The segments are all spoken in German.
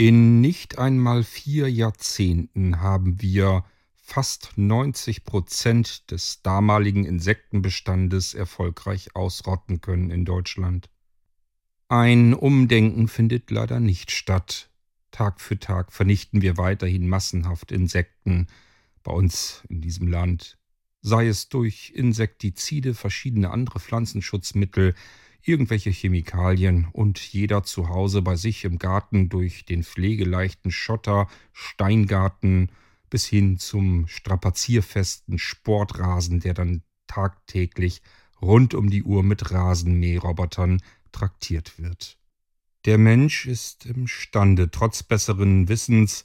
In nicht einmal vier Jahrzehnten haben wir fast 90 Prozent des damaligen Insektenbestandes erfolgreich ausrotten können in Deutschland. Ein Umdenken findet leider nicht statt. Tag für Tag vernichten wir weiterhin massenhaft Insekten bei uns in diesem Land, sei es durch Insektizide, verschiedene andere Pflanzenschutzmittel, irgendwelche Chemikalien und jeder zu Hause bei sich im Garten durch den pflegeleichten Schotter, Steingarten bis hin zum strapazierfesten Sportrasen, der dann tagtäglich rund um die Uhr mit Rasenmäherrobotern traktiert wird. Der Mensch ist imstande, trotz besseren Wissens,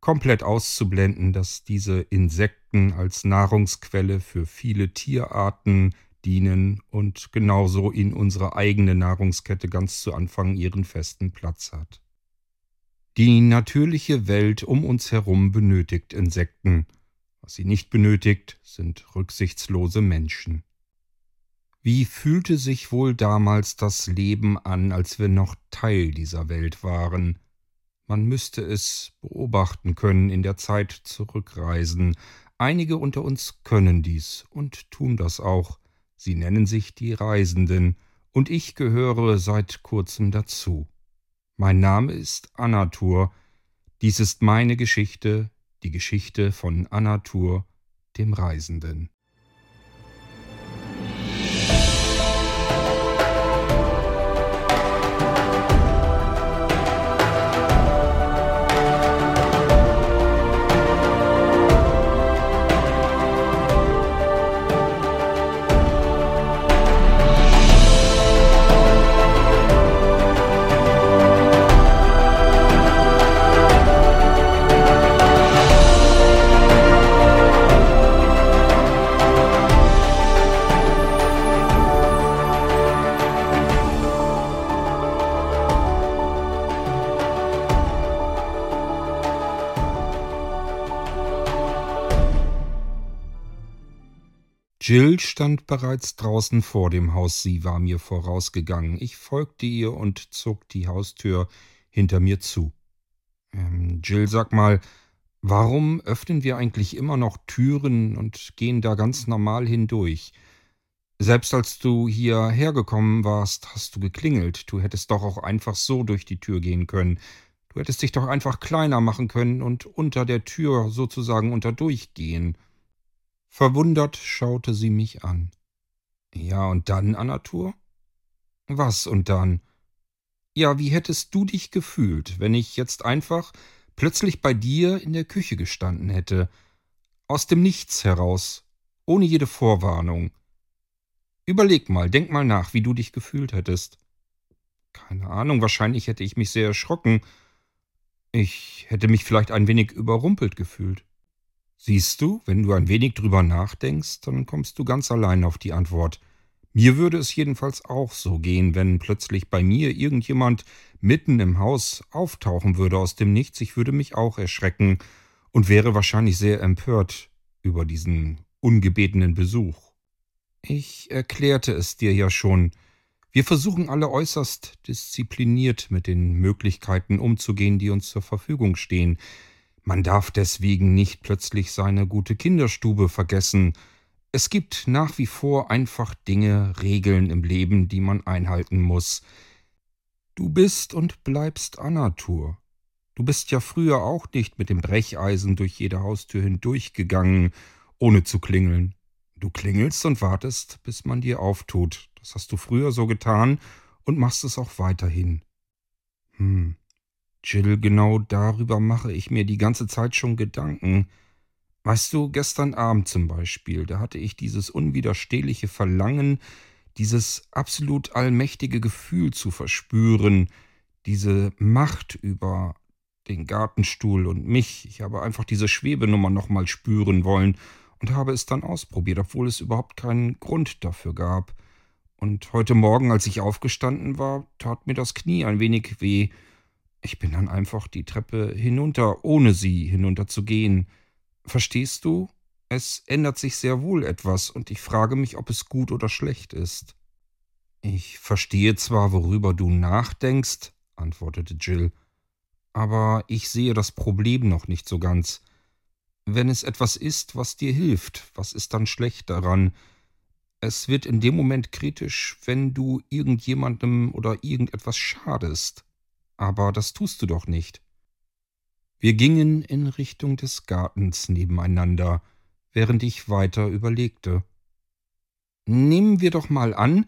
komplett auszublenden, dass diese Insekten als Nahrungsquelle für viele Tierarten dienen und genauso in unserer eigenen Nahrungskette ganz zu Anfang ihren festen Platz hat. Die natürliche Welt um uns herum benötigt Insekten. Was sie nicht benötigt, sind rücksichtslose Menschen. Wie fühlte sich wohl damals das Leben an, als wir noch Teil dieser Welt waren? Man müsste es beobachten können, in der Zeit zurückreisen. Einige unter uns können dies und tun das auch. Sie nennen sich die Reisenden, und ich gehöre seit kurzem dazu. Mein Name ist Anatur. Dies ist meine Geschichte, die Geschichte von Anatur, dem Reisenden. Jill stand bereits draußen vor dem Haus, sie war mir vorausgegangen. Ich folgte ihr und zog die Haustür hinter mir zu. Ähm, Jill, sag mal, warum öffnen wir eigentlich immer noch Türen und gehen da ganz normal hindurch? Selbst als du hierher gekommen warst, hast du geklingelt. Du hättest doch auch einfach so durch die Tür gehen können. Du hättest dich doch einfach kleiner machen können und unter der Tür sozusagen unter durchgehen. Verwundert schaute sie mich an. Ja, und dann, Anatur? Was und dann? Ja, wie hättest du dich gefühlt, wenn ich jetzt einfach plötzlich bei dir in der Küche gestanden hätte, aus dem Nichts heraus, ohne jede Vorwarnung? Überleg mal, denk mal nach, wie du dich gefühlt hättest. Keine Ahnung, wahrscheinlich hätte ich mich sehr erschrocken. Ich hätte mich vielleicht ein wenig überrumpelt gefühlt. Siehst du, wenn du ein wenig drüber nachdenkst, dann kommst du ganz allein auf die Antwort. Mir würde es jedenfalls auch so gehen, wenn plötzlich bei mir irgendjemand mitten im Haus auftauchen würde aus dem Nichts. Ich würde mich auch erschrecken und wäre wahrscheinlich sehr empört über diesen ungebetenen Besuch. Ich erklärte es dir ja schon. Wir versuchen alle äußerst diszipliniert mit den Möglichkeiten umzugehen, die uns zur Verfügung stehen. Man darf deswegen nicht plötzlich seine gute Kinderstube vergessen. Es gibt nach wie vor einfach Dinge, Regeln im Leben, die man einhalten muss. Du bist und bleibst Anatur. Du bist ja früher auch nicht mit dem Brecheisen durch jede Haustür hindurchgegangen, ohne zu klingeln. Du klingelst und wartest, bis man dir auftut. Das hast du früher so getan und machst es auch weiterhin. Hm, Jill, genau darüber mache ich mir die ganze Zeit schon Gedanken. Weißt du, gestern Abend zum Beispiel, da hatte ich dieses unwiderstehliche Verlangen, dieses absolut allmächtige Gefühl zu verspüren, diese Macht über den Gartenstuhl und mich. Ich habe einfach diese Schwebenummer nochmal spüren wollen und habe es dann ausprobiert, obwohl es überhaupt keinen Grund dafür gab. Und heute Morgen, als ich aufgestanden war, tat mir das Knie ein wenig weh, ich bin dann einfach die Treppe hinunter, ohne sie hinunterzugehen. Verstehst du? Es ändert sich sehr wohl etwas, und ich frage mich, ob es gut oder schlecht ist. Ich verstehe zwar, worüber du nachdenkst, antwortete Jill, Aber ich sehe das Problem noch nicht so ganz. Wenn es etwas ist, was dir hilft, was ist dann schlecht daran? Es wird in dem Moment kritisch, wenn du irgendjemandem oder irgendetwas schadest. Aber das tust du doch nicht. Wir gingen in Richtung des Gartens nebeneinander, während ich weiter überlegte. Nehmen wir doch mal an,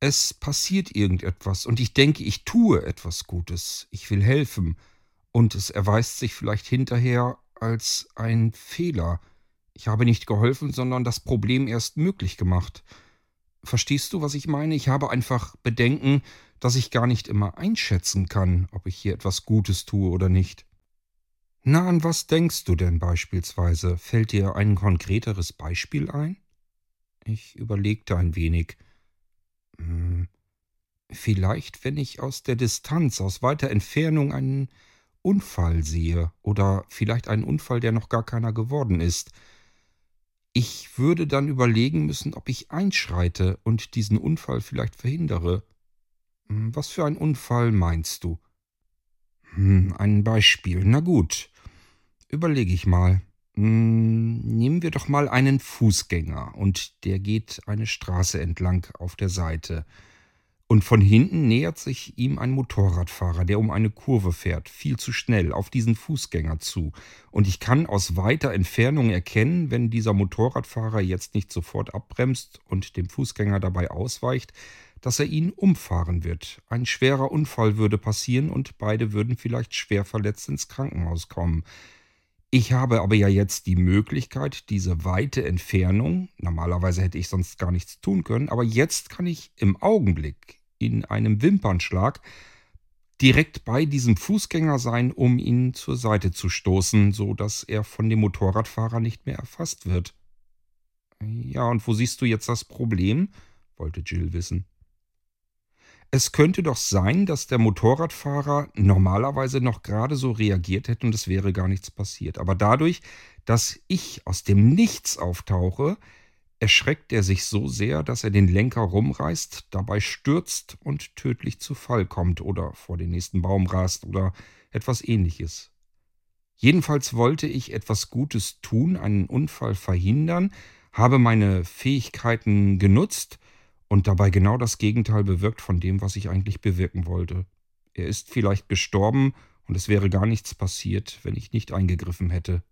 es passiert irgendetwas und ich denke, ich tue etwas Gutes, ich will helfen, und es erweist sich vielleicht hinterher als ein Fehler. Ich habe nicht geholfen, sondern das Problem erst möglich gemacht. Verstehst du, was ich meine? Ich habe einfach Bedenken, dass ich gar nicht immer einschätzen kann, ob ich hier etwas Gutes tue oder nicht. Na, an was denkst du denn beispielsweise? Fällt dir ein konkreteres Beispiel ein? Ich überlegte ein wenig. Hm, vielleicht, wenn ich aus der Distanz, aus weiter Entfernung einen Unfall sehe oder vielleicht einen Unfall, der noch gar keiner geworden ist. Ich würde dann überlegen müssen, ob ich einschreite und diesen Unfall vielleicht verhindere. Hm, was für ein Unfall meinst du? Hm, ein Beispiel. Na gut. Überlege ich mal. Hm, nehmen wir doch mal einen Fußgänger und der geht eine Straße entlang auf der Seite. Und von hinten nähert sich ihm ein Motorradfahrer, der um eine Kurve fährt, viel zu schnell, auf diesen Fußgänger zu. Und ich kann aus weiter Entfernung erkennen, wenn dieser Motorradfahrer jetzt nicht sofort abbremst und dem Fußgänger dabei ausweicht, dass er ihn umfahren wird. Ein schwerer Unfall würde passieren und beide würden vielleicht schwer verletzt ins Krankenhaus kommen. Ich habe aber ja jetzt die Möglichkeit, diese weite Entfernung, normalerweise hätte ich sonst gar nichts tun können, aber jetzt kann ich im Augenblick in einem Wimpernschlag direkt bei diesem Fußgänger sein, um ihn zur Seite zu stoßen, so dass er von dem Motorradfahrer nicht mehr erfasst wird. Ja, und wo siehst du jetzt das Problem? wollte Jill wissen. Es könnte doch sein, dass der Motorradfahrer normalerweise noch gerade so reagiert hätte und es wäre gar nichts passiert. Aber dadurch, dass ich aus dem Nichts auftauche, erschreckt er sich so sehr, dass er den Lenker rumreißt, dabei stürzt und tödlich zu Fall kommt oder vor den nächsten Baum rast oder etwas ähnliches. Jedenfalls wollte ich etwas Gutes tun, einen Unfall verhindern, habe meine Fähigkeiten genutzt und dabei genau das Gegenteil bewirkt von dem, was ich eigentlich bewirken wollte. Er ist vielleicht gestorben und es wäre gar nichts passiert, wenn ich nicht eingegriffen hätte.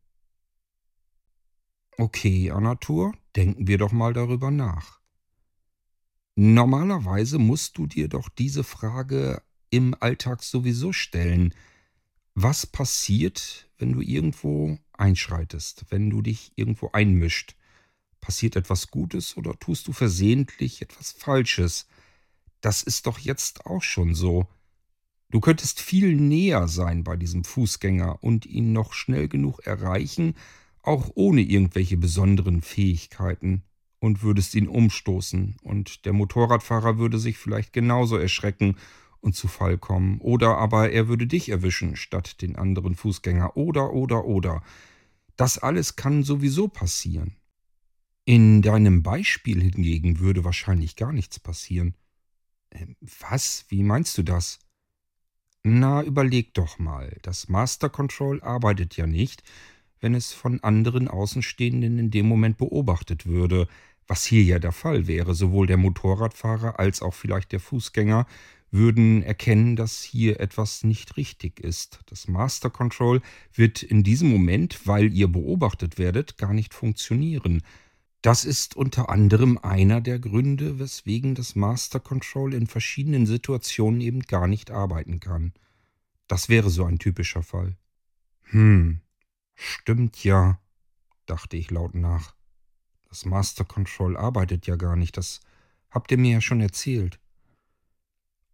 Okay, Anatur, denken wir doch mal darüber nach. Normalerweise musst du dir doch diese Frage im Alltag sowieso stellen. Was passiert, wenn du irgendwo einschreitest, wenn du dich irgendwo einmischt? Passiert etwas Gutes oder tust du versehentlich etwas Falsches? Das ist doch jetzt auch schon so. Du könntest viel näher sein bei diesem Fußgänger und ihn noch schnell genug erreichen, auch ohne irgendwelche besonderen Fähigkeiten, und würdest ihn umstoßen, und der Motorradfahrer würde sich vielleicht genauso erschrecken und zu Fall kommen, oder aber er würde dich erwischen statt den anderen Fußgänger, oder, oder, oder. Das alles kann sowieso passieren. In deinem Beispiel hingegen würde wahrscheinlich gar nichts passieren. Ähm, was? Wie meinst du das? Na, überleg doch mal. Das Master Control arbeitet ja nicht, wenn es von anderen Außenstehenden in dem Moment beobachtet würde, was hier ja der Fall wäre. Sowohl der Motorradfahrer als auch vielleicht der Fußgänger würden erkennen, dass hier etwas nicht richtig ist. Das Master Control wird in diesem Moment, weil ihr beobachtet werdet, gar nicht funktionieren. Das ist unter anderem einer der Gründe, weswegen das Master Control in verschiedenen Situationen eben gar nicht arbeiten kann. Das wäre so ein typischer Fall. Hm, stimmt ja, dachte ich laut nach. Das Master Control arbeitet ja gar nicht, das habt ihr mir ja schon erzählt.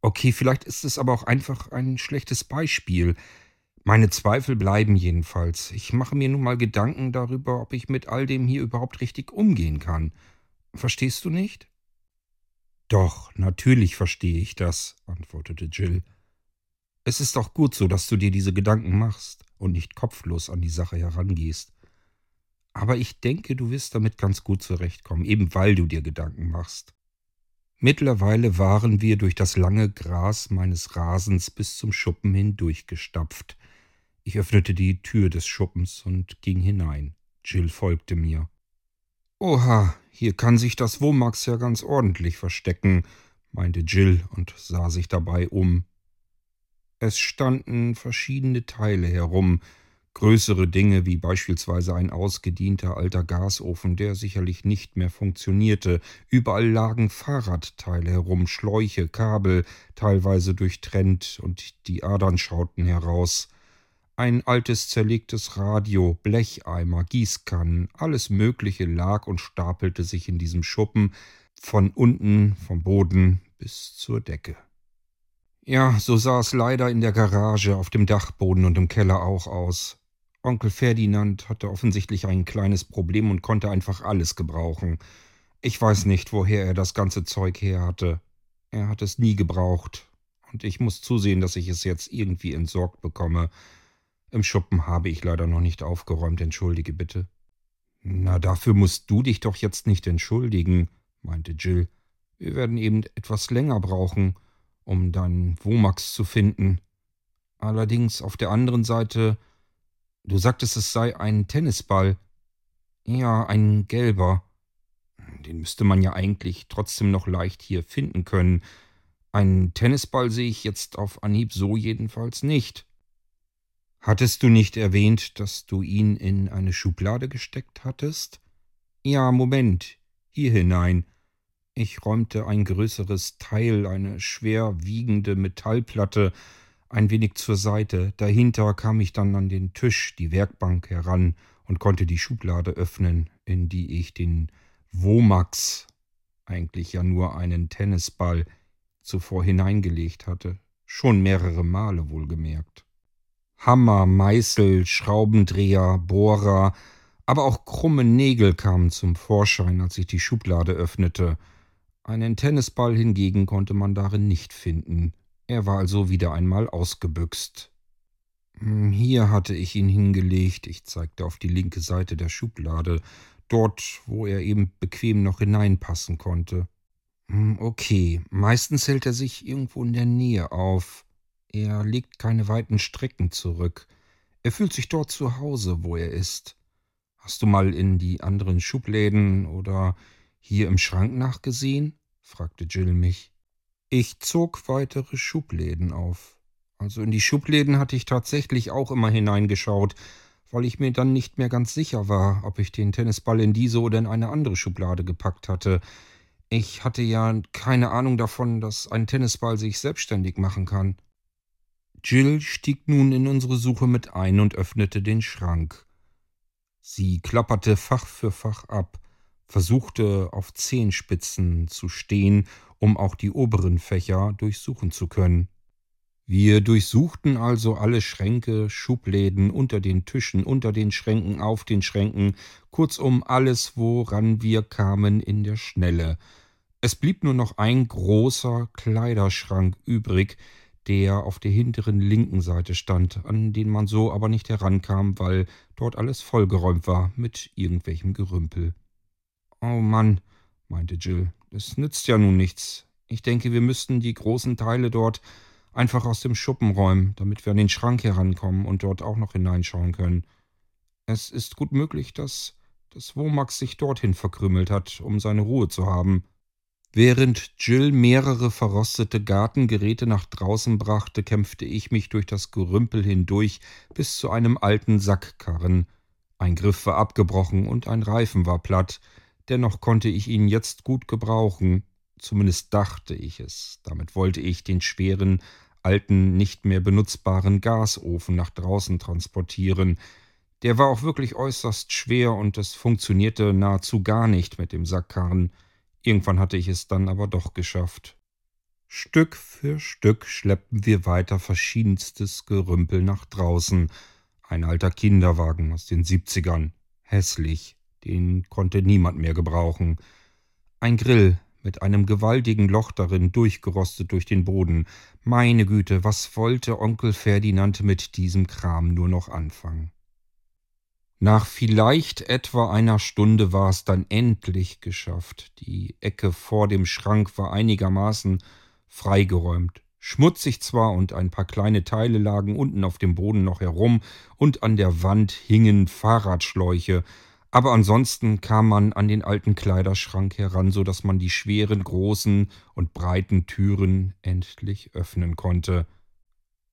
Okay, vielleicht ist es aber auch einfach ein schlechtes Beispiel. Meine Zweifel bleiben jedenfalls. Ich mache mir nun mal Gedanken darüber, ob ich mit all dem hier überhaupt richtig umgehen kann. Verstehst du nicht? Doch, natürlich verstehe ich das, antwortete Jill. Es ist auch gut so, dass du dir diese Gedanken machst und nicht kopflos an die Sache herangehst. Aber ich denke, du wirst damit ganz gut zurechtkommen, eben weil du dir Gedanken machst. Mittlerweile waren wir durch das lange Gras meines Rasens bis zum Schuppen hindurchgestapft. Ich öffnete die Tür des Schuppens und ging hinein. Jill folgte mir. Oha, hier kann sich das Womax ja ganz ordentlich verstecken, meinte Jill und sah sich dabei um. Es standen verschiedene Teile herum, größere Dinge wie beispielsweise ein ausgedienter alter Gasofen, der sicherlich nicht mehr funktionierte, überall lagen Fahrradteile herum, Schläuche, Kabel, teilweise durchtrennt, und die Adern schauten heraus. Ein altes zerlegtes Radio, Blecheimer, Gießkannen, alles Mögliche lag und stapelte sich in diesem Schuppen, von unten, vom Boden bis zur Decke. Ja, so sah es leider in der Garage, auf dem Dachboden und im Keller auch aus. Onkel Ferdinand hatte offensichtlich ein kleines Problem und konnte einfach alles gebrauchen. Ich weiß nicht, woher er das ganze Zeug her hatte. Er hat es nie gebraucht. Und ich muss zusehen, dass ich es jetzt irgendwie entsorgt bekomme. Im Schuppen habe ich leider noch nicht aufgeräumt, entschuldige bitte. Na, dafür musst du dich doch jetzt nicht entschuldigen, meinte Jill. Wir werden eben etwas länger brauchen, um deinen Womax zu finden. Allerdings auf der anderen Seite Du sagtest, es sei ein Tennisball. Ja, ein gelber. Den müsste man ja eigentlich trotzdem noch leicht hier finden können. Einen Tennisball sehe ich jetzt auf Anhieb so jedenfalls nicht. Hattest du nicht erwähnt, dass du ihn in eine Schublade gesteckt hattest? Ja, Moment. Hier hinein. Ich räumte ein größeres Teil, eine schwer wiegende Metallplatte, ein wenig zur Seite. Dahinter kam ich dann an den Tisch, die Werkbank heran und konnte die Schublade öffnen, in die ich den Womax, eigentlich ja nur einen Tennisball, zuvor hineingelegt hatte. Schon mehrere Male wohlgemerkt. Hammer, Meißel, Schraubendreher, Bohrer, aber auch krumme Nägel kamen zum Vorschein, als ich die Schublade öffnete. Einen Tennisball hingegen konnte man darin nicht finden. Er war also wieder einmal ausgebüxt. Hm, hier hatte ich ihn hingelegt, ich zeigte auf die linke Seite der Schublade, dort, wo er eben bequem noch hineinpassen konnte. Hm, okay, meistens hält er sich irgendwo in der Nähe auf. Er legt keine weiten Strecken zurück. Er fühlt sich dort zu Hause, wo er ist. Hast du mal in die anderen Schubläden oder hier im Schrank nachgesehen? fragte Jill mich. Ich zog weitere Schubläden auf. Also in die Schubläden hatte ich tatsächlich auch immer hineingeschaut, weil ich mir dann nicht mehr ganz sicher war, ob ich den Tennisball in diese oder in eine andere Schublade gepackt hatte. Ich hatte ja keine Ahnung davon, dass ein Tennisball sich selbstständig machen kann. Jill stieg nun in unsere Suche mit ein und öffnete den Schrank. Sie klapperte Fach für Fach ab, versuchte auf Zehenspitzen zu stehen um auch die oberen Fächer durchsuchen zu können. Wir durchsuchten also alle Schränke, Schubläden, unter den Tischen, unter den Schränken, auf den Schränken, kurzum alles, woran wir kamen in der Schnelle. Es blieb nur noch ein großer Kleiderschrank übrig, der auf der hinteren linken Seite stand, an den man so aber nicht herankam, weil dort alles vollgeräumt war mit irgendwelchem Gerümpel. Oh Mann, meinte Jill, es nützt ja nun nichts. Ich denke, wir müssten die großen Teile dort einfach aus dem Schuppen räumen, damit wir an den Schrank herankommen und dort auch noch hineinschauen können. Es ist gut möglich, dass das Womax sich dorthin verkrümelt hat, um seine Ruhe zu haben. Während Jill mehrere verrostete Gartengeräte nach draußen brachte, kämpfte ich mich durch das Gerümpel hindurch bis zu einem alten Sackkarren. Ein Griff war abgebrochen und ein Reifen war platt. Dennoch konnte ich ihn jetzt gut gebrauchen, zumindest dachte ich es. Damit wollte ich den schweren, alten, nicht mehr benutzbaren Gasofen nach draußen transportieren. Der war auch wirklich äußerst schwer und es funktionierte nahezu gar nicht mit dem Sackkarren. Irgendwann hatte ich es dann aber doch geschafft. Stück für Stück schleppten wir weiter verschiedenstes Gerümpel nach draußen. Ein alter Kinderwagen aus den siebzigern. Hässlich, den konnte niemand mehr gebrauchen. Ein Grill mit einem gewaltigen Loch darin, durchgerostet durch den Boden. Meine Güte, was wollte Onkel Ferdinand mit diesem Kram nur noch anfangen? Nach vielleicht etwa einer Stunde war es dann endlich geschafft. Die Ecke vor dem Schrank war einigermaßen freigeräumt. Schmutzig zwar und ein paar kleine Teile lagen unten auf dem Boden noch herum und an der Wand hingen Fahrradschläuche, aber ansonsten kam man an den alten Kleiderschrank heran, so dass man die schweren, großen und breiten Türen endlich öffnen konnte.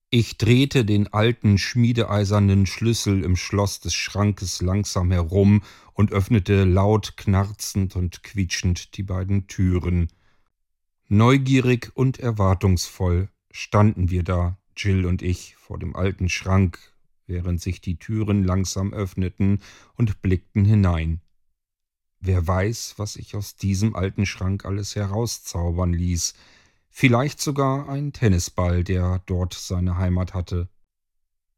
Ich drehte den alten schmiedeeisernen Schlüssel im Schloss des Schrankes langsam herum und öffnete laut knarzend und quietschend die beiden Türen. Neugierig und erwartungsvoll standen wir da, Jill und ich, vor dem alten Schrank, während sich die Türen langsam öffneten und blickten hinein. Wer weiß, was ich aus diesem alten Schrank alles herauszaubern ließ, vielleicht sogar ein Tennisball, der dort seine Heimat hatte.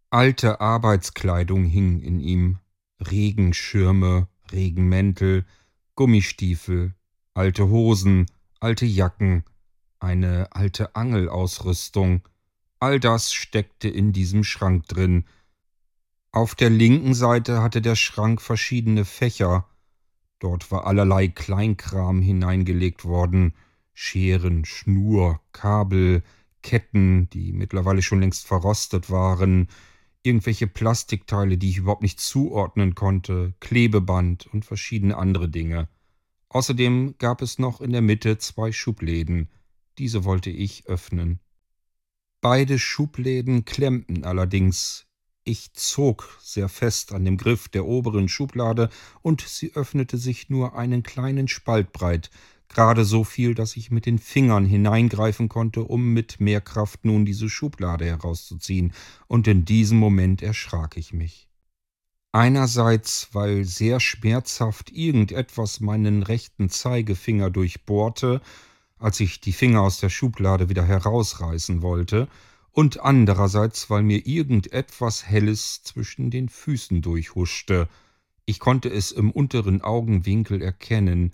Alte Arbeitskleidung hing in ihm, Regenschirme, Regenmäntel, Gummistiefel, alte Hosen, alte Jacken, eine alte Angelausrüstung, all das steckte in diesem Schrank drin. Auf der linken Seite hatte der Schrank verschiedene Fächer, dort war allerlei Kleinkram hineingelegt worden, Scheren, Schnur, Kabel, Ketten, die mittlerweile schon längst verrostet waren, irgendwelche Plastikteile, die ich überhaupt nicht zuordnen konnte, Klebeband und verschiedene andere Dinge. Außerdem gab es noch in der Mitte zwei Schubläden, diese wollte ich öffnen. Beide Schubläden klemmten allerdings. Ich zog sehr fest an dem Griff der oberen Schublade, und sie öffnete sich nur einen kleinen Spalt breit, gerade so viel, dass ich mit den Fingern hineingreifen konnte, um mit mehr Kraft nun diese Schublade herauszuziehen, und in diesem Moment erschrak ich mich. Einerseits, weil sehr schmerzhaft irgendetwas meinen rechten Zeigefinger durchbohrte, als ich die Finger aus der Schublade wieder herausreißen wollte, und andererseits, weil mir irgendetwas Helles zwischen den Füßen durchhuschte. Ich konnte es im unteren Augenwinkel erkennen,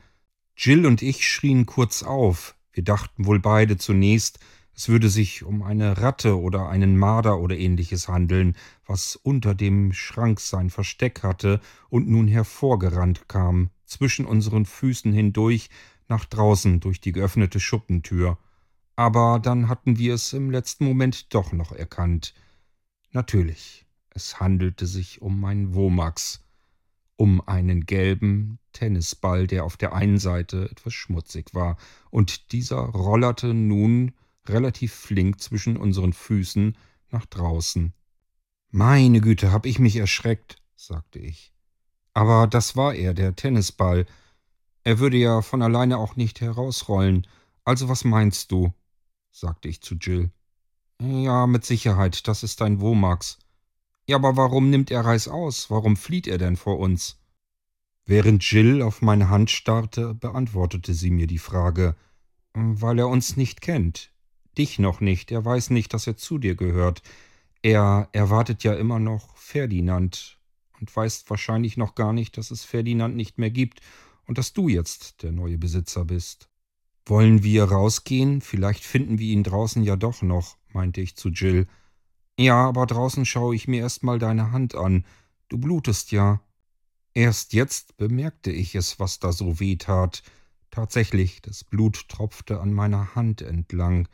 Jill und ich schrien kurz auf. Wir dachten wohl beide zunächst, es würde sich um eine Ratte oder einen Marder oder ähnliches handeln, was unter dem Schrank sein Versteck hatte und nun hervorgerannt kam, zwischen unseren Füßen hindurch, nach draußen durch die geöffnete Schuppentür. Aber dann hatten wir es im letzten Moment doch noch erkannt. Natürlich, es handelte sich um mein Womax um einen gelben Tennisball, der auf der einen Seite etwas schmutzig war, und dieser rollerte nun relativ flink zwischen unseren Füßen nach draußen. Meine Güte, hab ich mich erschreckt, sagte ich. Aber das war er, der Tennisball. Er würde ja von alleine auch nicht herausrollen. Also was meinst du? Sagte ich zu Jill. Ja, mit Sicherheit, das ist dein Womax. Ja, aber warum nimmt er Reis aus? Warum flieht er denn vor uns? Während Jill auf meine Hand starrte, beantwortete sie mir die Frage, weil er uns nicht kennt. Dich noch nicht, er weiß nicht, dass er zu dir gehört. Er erwartet ja immer noch Ferdinand und weiß wahrscheinlich noch gar nicht, dass es Ferdinand nicht mehr gibt und dass du jetzt der neue Besitzer bist. Wollen wir rausgehen? Vielleicht finden wir ihn draußen ja doch noch, meinte ich zu Jill. Ja, aber draußen schaue ich mir erst mal deine Hand an. Du blutest ja. Erst jetzt bemerkte ich es, was da so weh tat. Tatsächlich, das Blut tropfte an meiner Hand entlang,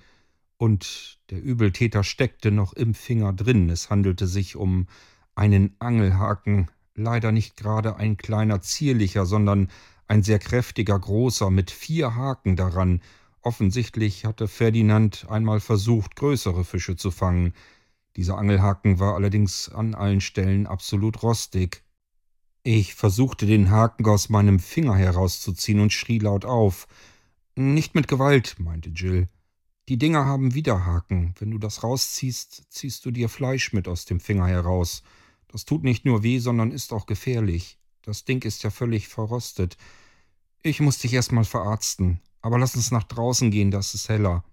und der Übeltäter steckte noch im Finger drin. Es handelte sich um einen Angelhaken, leider nicht gerade ein kleiner zierlicher, sondern ein sehr kräftiger großer mit vier Haken daran. Offensichtlich hatte Ferdinand einmal versucht, größere Fische zu fangen. Dieser Angelhaken war allerdings an allen Stellen absolut rostig. Ich versuchte den Haken aus meinem Finger herauszuziehen und schrie laut auf. Nicht mit Gewalt, meinte Jill. Die Dinger haben wieder Haken. Wenn du das rausziehst, ziehst du dir Fleisch mit aus dem Finger heraus. Das tut nicht nur weh, sondern ist auch gefährlich. Das Ding ist ja völlig verrostet. Ich muss dich erstmal verarzten. Aber lass uns nach draußen gehen, das ist heller.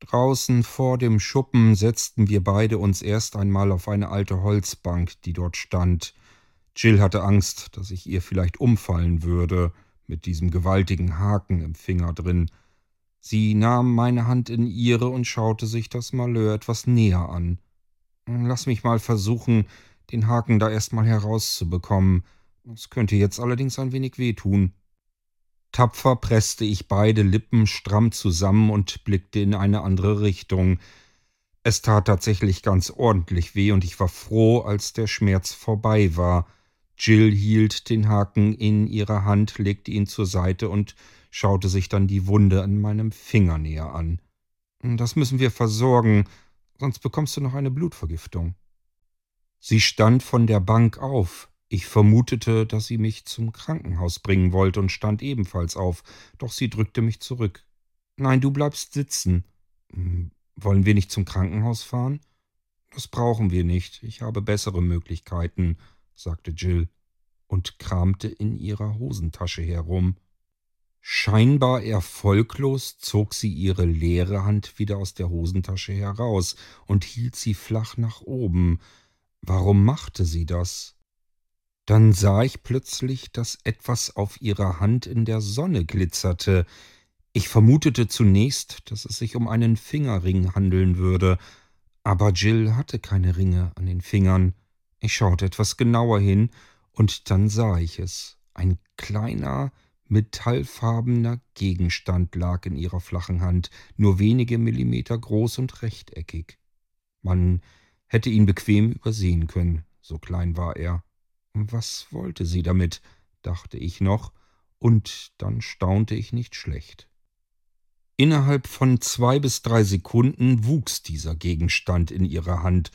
Draußen vor dem Schuppen setzten wir beide uns erst einmal auf eine alte Holzbank, die dort stand. Jill hatte Angst, dass ich ihr vielleicht umfallen würde, mit diesem gewaltigen Haken im Finger drin. Sie nahm meine Hand in ihre und schaute sich das Malheur etwas näher an. Lass mich mal versuchen, den Haken da erstmal herauszubekommen. Das könnte jetzt allerdings ein wenig wehtun. Tapfer presste ich beide Lippen stramm zusammen und blickte in eine andere Richtung. Es tat tatsächlich ganz ordentlich weh, und ich war froh, als der Schmerz vorbei war. Jill hielt den Haken in ihrer Hand, legte ihn zur Seite und schaute sich dann die Wunde an meinem Finger näher an. Das müssen wir versorgen, sonst bekommst du noch eine Blutvergiftung. Sie stand von der Bank auf. Ich vermutete, dass sie mich zum Krankenhaus bringen wollte und stand ebenfalls auf, doch sie drückte mich zurück. Nein, du bleibst sitzen. Hm, wollen wir nicht zum Krankenhaus fahren? Das brauchen wir nicht. Ich habe bessere Möglichkeiten, sagte Jill und kramte in ihrer Hosentasche herum. Scheinbar erfolglos zog sie ihre leere Hand wieder aus der Hosentasche heraus und hielt sie flach nach oben. Warum machte sie das? Dann sah ich plötzlich, dass etwas auf ihrer Hand in der Sonne glitzerte. Ich vermutete zunächst, dass es sich um einen Fingerring handeln würde, aber Jill hatte keine Ringe an den Fingern. Ich schaute etwas genauer hin, und dann sah ich es. Ein kleiner, metallfarbener Gegenstand lag in ihrer flachen Hand, nur wenige Millimeter groß und rechteckig. Man hätte ihn bequem übersehen können, so klein war er. Was wollte sie damit? dachte ich noch, und dann staunte ich nicht schlecht. Innerhalb von zwei bis drei Sekunden wuchs dieser Gegenstand in ihrer Hand.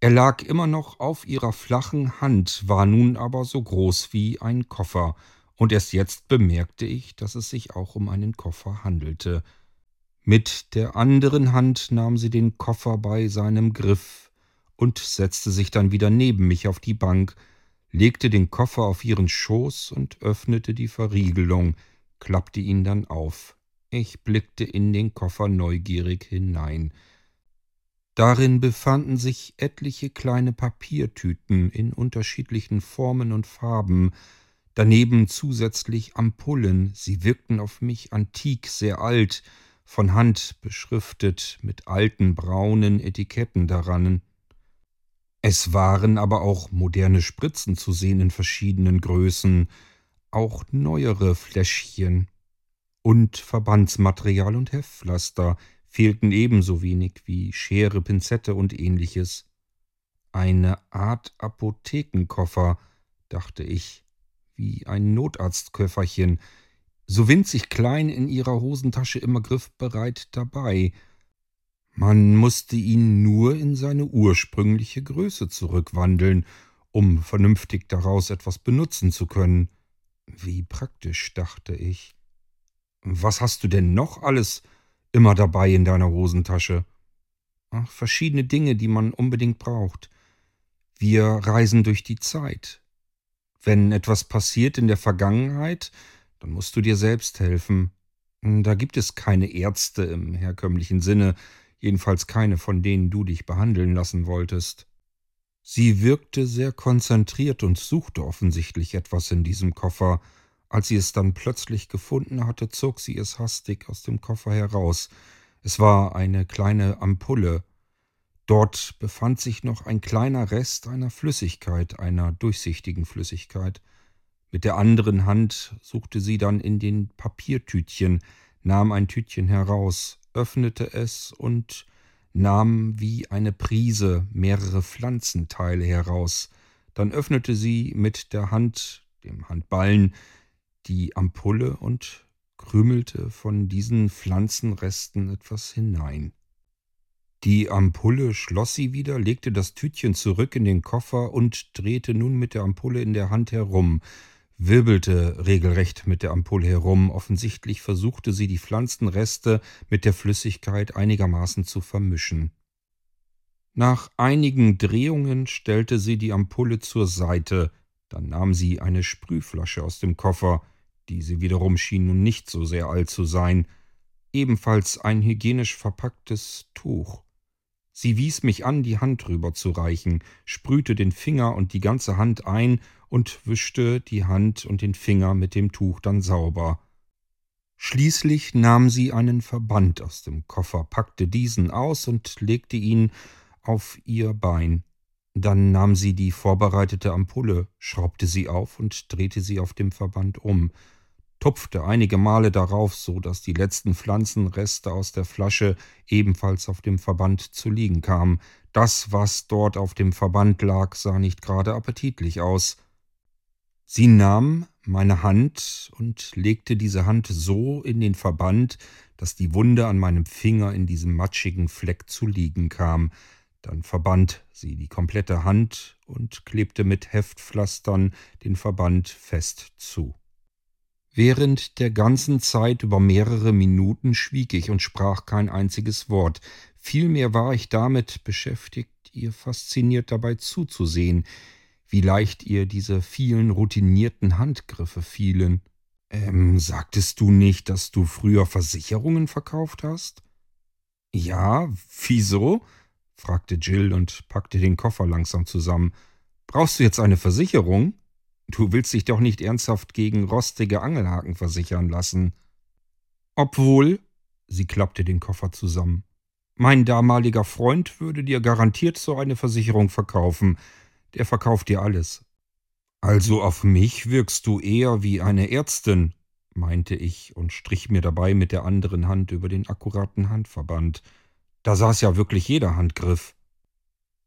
Er lag immer noch auf ihrer flachen Hand, war nun aber so groß wie ein Koffer, und erst jetzt bemerkte ich, dass es sich auch um einen Koffer handelte. Mit der anderen Hand nahm sie den Koffer bei seinem Griff und setzte sich dann wieder neben mich auf die Bank, legte den Koffer auf ihren Schoß und öffnete die Verriegelung, klappte ihn dann auf. Ich blickte in den Koffer neugierig hinein. Darin befanden sich etliche kleine Papiertüten in unterschiedlichen Formen und Farben, daneben zusätzlich Ampullen, sie wirkten auf mich antik, sehr alt, von Hand beschriftet, mit alten braunen Etiketten daran. Es waren aber auch moderne Spritzen zu sehen in verschiedenen Größen, auch neuere Fläschchen. Und Verbandsmaterial und Heftpflaster fehlten ebenso wenig wie Schere, Pinzette und ähnliches. Eine Art Apothekenkoffer, dachte ich wie ein Notarztköfferchen, so winzig klein in ihrer Hosentasche immer griffbereit dabei. Man musste ihn nur in seine ursprüngliche Größe zurückwandeln, um vernünftig daraus etwas benutzen zu können. Wie praktisch, dachte ich. Was hast du denn noch alles immer dabei in deiner Hosentasche? Ach, verschiedene Dinge, die man unbedingt braucht. Wir reisen durch die Zeit. Wenn etwas passiert in der Vergangenheit, dann musst du dir selbst helfen. Da gibt es keine Ärzte im herkömmlichen Sinne, jedenfalls keine, von denen du dich behandeln lassen wolltest. Sie wirkte sehr konzentriert und suchte offensichtlich etwas in diesem Koffer. Als sie es dann plötzlich gefunden hatte, zog sie es hastig aus dem Koffer heraus. Es war eine kleine Ampulle, Dort befand sich noch ein kleiner Rest einer Flüssigkeit, einer durchsichtigen Flüssigkeit. Mit der anderen Hand suchte sie dann in den Papiertütchen, nahm ein Tütchen heraus, öffnete es und nahm wie eine Prise mehrere Pflanzenteile heraus. Dann öffnete sie mit der Hand, dem Handballen, die Ampulle und krümelte von diesen Pflanzenresten etwas hinein. Die Ampulle schloss sie wieder, legte das Tütchen zurück in den Koffer und drehte nun mit der Ampulle in der Hand herum, wirbelte regelrecht mit der Ampulle herum. Offensichtlich versuchte sie die Pflanzenreste mit der Flüssigkeit einigermaßen zu vermischen. Nach einigen Drehungen stellte sie die Ampulle zur Seite, dann nahm sie eine Sprühflasche aus dem Koffer, diese wiederum schien nun nicht so sehr alt zu sein, ebenfalls ein hygienisch verpacktes Tuch. Sie wies mich an, die Hand drüber zu reichen, sprühte den Finger und die ganze Hand ein und wischte die Hand und den Finger mit dem Tuch dann sauber. Schließlich nahm sie einen Verband aus dem Koffer, packte diesen aus und legte ihn auf ihr Bein. Dann nahm sie die vorbereitete Ampulle, schraubte sie auf und drehte sie auf dem Verband um, tupfte einige Male darauf, so dass die letzten Pflanzenreste aus der Flasche ebenfalls auf dem Verband zu liegen kamen. Das, was dort auf dem Verband lag, sah nicht gerade appetitlich aus. Sie nahm meine Hand und legte diese Hand so in den Verband, dass die Wunde an meinem Finger in diesem matschigen Fleck zu liegen kam. Dann verband sie die komplette Hand und klebte mit Heftpflastern den Verband fest zu. Während der ganzen Zeit über mehrere Minuten schwieg ich und sprach kein einziges Wort. Vielmehr war ich damit beschäftigt, ihr fasziniert dabei zuzusehen, wie leicht ihr diese vielen routinierten Handgriffe fielen. Ähm, sagtest du nicht, dass du früher Versicherungen verkauft hast? Ja, wieso? fragte Jill und packte den Koffer langsam zusammen. Brauchst du jetzt eine Versicherung? Du willst dich doch nicht ernsthaft gegen rostige Angelhaken versichern lassen. Obwohl, sie klappte den Koffer zusammen. Mein damaliger Freund würde dir garantiert so eine Versicherung verkaufen. Der verkauft dir alles. Also auf mich wirkst du eher wie eine Ärztin, meinte ich und strich mir dabei mit der anderen Hand über den akkuraten Handverband. Da saß ja wirklich jeder Handgriff.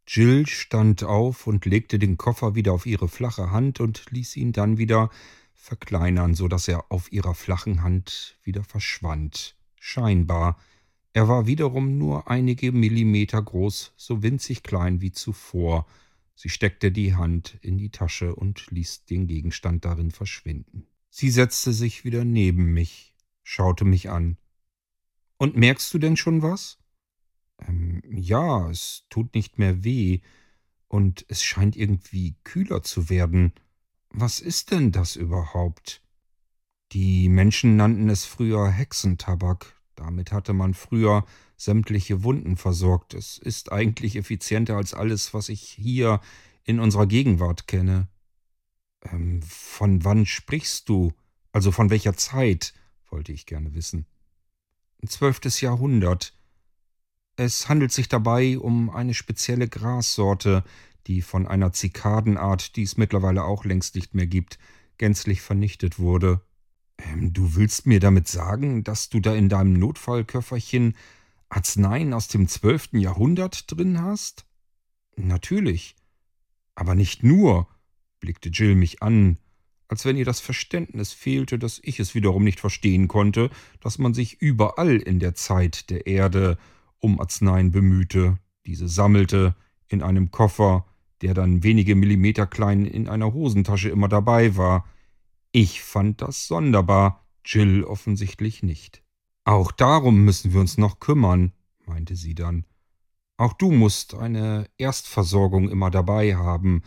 Jill stand auf und legte den Koffer wieder auf ihre flache Hand und ließ ihn dann wieder verkleinern, so dass er auf ihrer flachen Hand wieder verschwand. Scheinbar. Er war wiederum nur einige Millimeter groß, so winzig klein wie zuvor. Sie steckte die Hand in die Tasche und ließ den Gegenstand darin verschwinden. Sie setzte sich wieder neben mich, schaute mich an. Und merkst du denn schon was? Ähm, ja, es tut nicht mehr weh und es scheint irgendwie kühler zu werden. Was ist denn das überhaupt? Die Menschen nannten es früher Hexentabak. Damit hatte man früher sämtliche Wunden versorgt. Es ist eigentlich effizienter als alles, was ich hier in unserer Gegenwart kenne. Ähm, von wann sprichst du? Also von welcher Zeit? wollte ich gerne wissen. Zwölftes Jahrhundert. Es handelt sich dabei um eine spezielle Grassorte, die von einer Zikadenart, die es mittlerweile auch längst nicht mehr gibt, gänzlich vernichtet wurde. Ähm, du willst mir damit sagen, dass du da in deinem Notfallköfferchen Arzneien aus dem zwölften Jahrhundert drin hast? Natürlich. Aber nicht nur, blickte Jill mich an, als wenn ihr das Verständnis fehlte, dass ich es wiederum nicht verstehen konnte, dass man sich überall in der Zeit der Erde um Arzneien bemühte, diese sammelte in einem Koffer, der dann wenige Millimeter klein in einer Hosentasche immer dabei war. Ich fand das sonderbar, Jill offensichtlich nicht. Auch darum müssen wir uns noch kümmern, meinte sie dann. Auch du musst eine Erstversorgung immer dabei haben.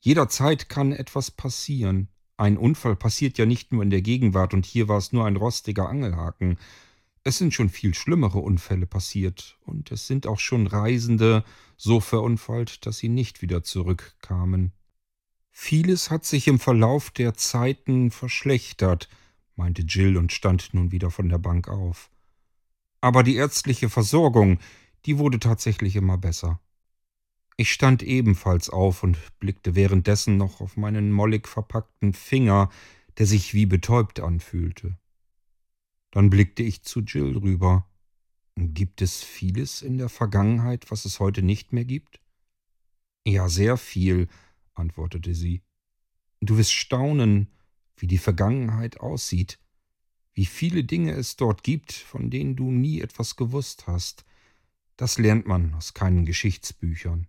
Jederzeit kann etwas passieren. Ein Unfall passiert ja nicht nur in der Gegenwart und hier war es nur ein rostiger Angelhaken. Es sind schon viel schlimmere Unfälle passiert und es sind auch schon Reisende so verunfallt, dass sie nicht wieder zurückkamen. Vieles hat sich im Verlauf der Zeiten verschlechtert, meinte Jill und stand nun wieder von der Bank auf. Aber die ärztliche Versorgung, die wurde tatsächlich immer besser. Ich stand ebenfalls auf und blickte währenddessen noch auf meinen mollig verpackten Finger, der sich wie betäubt anfühlte. Dann blickte ich zu Jill rüber. Gibt es vieles in der Vergangenheit, was es heute nicht mehr gibt? Ja, sehr viel, antwortete sie. Du wirst staunen, wie die Vergangenheit aussieht, wie viele Dinge es dort gibt, von denen du nie etwas gewusst hast. Das lernt man aus keinen Geschichtsbüchern.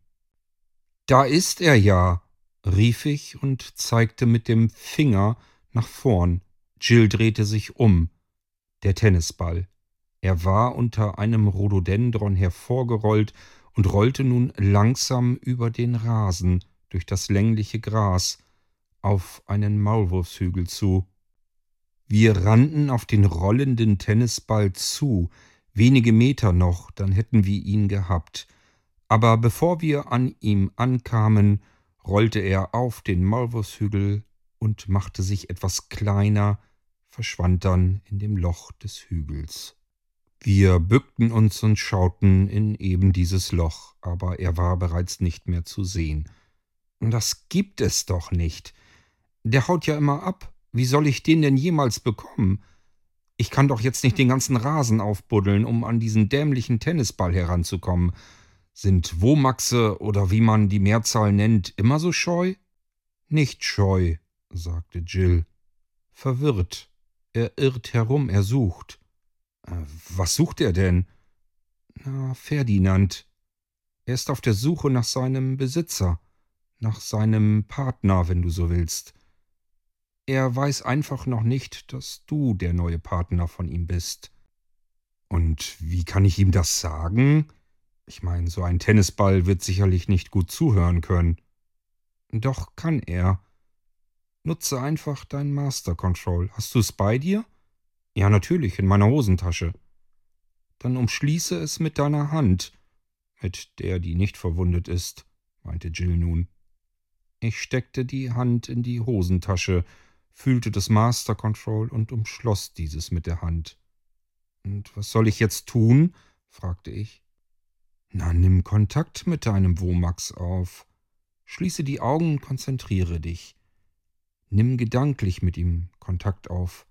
Da ist er ja, rief ich und zeigte mit dem Finger nach vorn. Jill drehte sich um der Tennisball. Er war unter einem Rhododendron hervorgerollt und rollte nun langsam über den Rasen durch das längliche Gras auf einen Maulwurfshügel zu. Wir rannten auf den rollenden Tennisball zu, wenige Meter noch, dann hätten wir ihn gehabt. Aber bevor wir an ihm ankamen, rollte er auf den Maulwurfshügel und machte sich etwas kleiner, verschwand dann in dem Loch des Hügels. Wir bückten uns und schauten in eben dieses Loch, aber er war bereits nicht mehr zu sehen. Das gibt es doch nicht. Der haut ja immer ab. Wie soll ich den denn jemals bekommen? Ich kann doch jetzt nicht den ganzen Rasen aufbuddeln, um an diesen dämlichen Tennisball heranzukommen. Sind Womaxe oder wie man die Mehrzahl nennt, immer so scheu? Nicht scheu, sagte Jill. Verwirrt. Er irrt herum, er sucht. Äh, was sucht er denn? Na, Ferdinand. Er ist auf der Suche nach seinem Besitzer, nach seinem Partner, wenn du so willst. Er weiß einfach noch nicht, dass du der neue Partner von ihm bist. Und wie kann ich ihm das sagen? Ich meine, so ein Tennisball wird sicherlich nicht gut zuhören können. Doch kann er. Nutze einfach dein Master Control. Hast du es bei dir? Ja, natürlich, in meiner Hosentasche. Dann umschließe es mit deiner Hand, mit der die nicht verwundet ist, meinte Jill nun. Ich steckte die Hand in die Hosentasche, fühlte das Master Control und umschloss dieses mit der Hand. Und was soll ich jetzt tun? fragte ich. Na, nimm Kontakt mit deinem Womax auf. Schließe die Augen und konzentriere dich. Nimm gedanklich mit ihm Kontakt auf.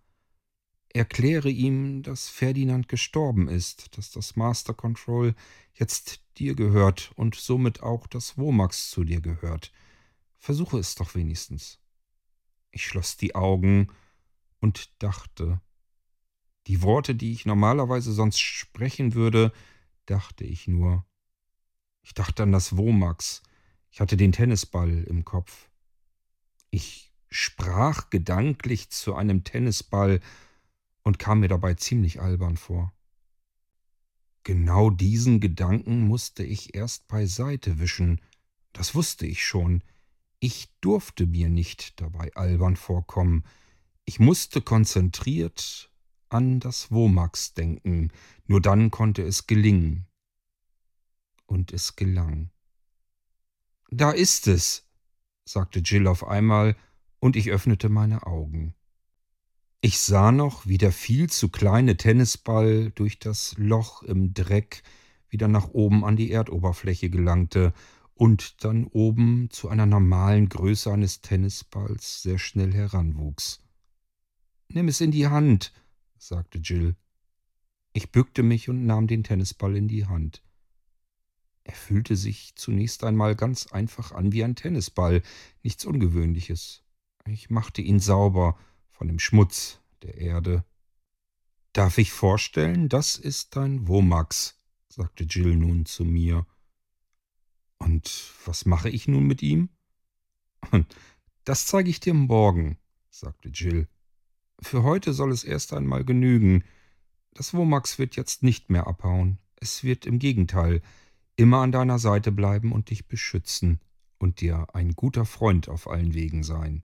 Erkläre ihm, dass Ferdinand gestorben ist, dass das Master Control jetzt dir gehört und somit auch das Womax zu dir gehört. Versuche es doch wenigstens. Ich schloss die Augen und dachte. Die Worte, die ich normalerweise sonst sprechen würde, dachte ich nur. Ich dachte an das Womax. Ich hatte den Tennisball im Kopf. Ich sprach gedanklich zu einem Tennisball, und kam mir dabei ziemlich albern vor. Genau diesen Gedanken musste ich erst beiseite wischen, das wusste ich schon. Ich durfte mir nicht dabei albern vorkommen. Ich musste konzentriert an das Womax denken, nur dann konnte es gelingen. Und es gelang. Da ist es, sagte Jill auf einmal, und ich öffnete meine Augen. Ich sah noch, wie der viel zu kleine Tennisball durch das Loch im Dreck wieder nach oben an die Erdoberfläche gelangte und dann oben zu einer normalen Größe eines Tennisballs sehr schnell heranwuchs. Nimm es in die Hand, sagte Jill. Ich bückte mich und nahm den Tennisball in die Hand. Er fühlte sich zunächst einmal ganz einfach an wie ein Tennisball, nichts Ungewöhnliches. Ich machte ihn sauber, von dem Schmutz der Erde. Darf ich vorstellen, das ist dein Womax, sagte Jill nun zu mir. Und was mache ich nun mit ihm? Das zeige ich dir morgen, sagte Jill. Für heute soll es erst einmal genügen. Das Womax wird jetzt nicht mehr abhauen. Es wird im Gegenteil immer an deiner Seite bleiben und dich beschützen und dir ein guter Freund auf allen Wegen sein.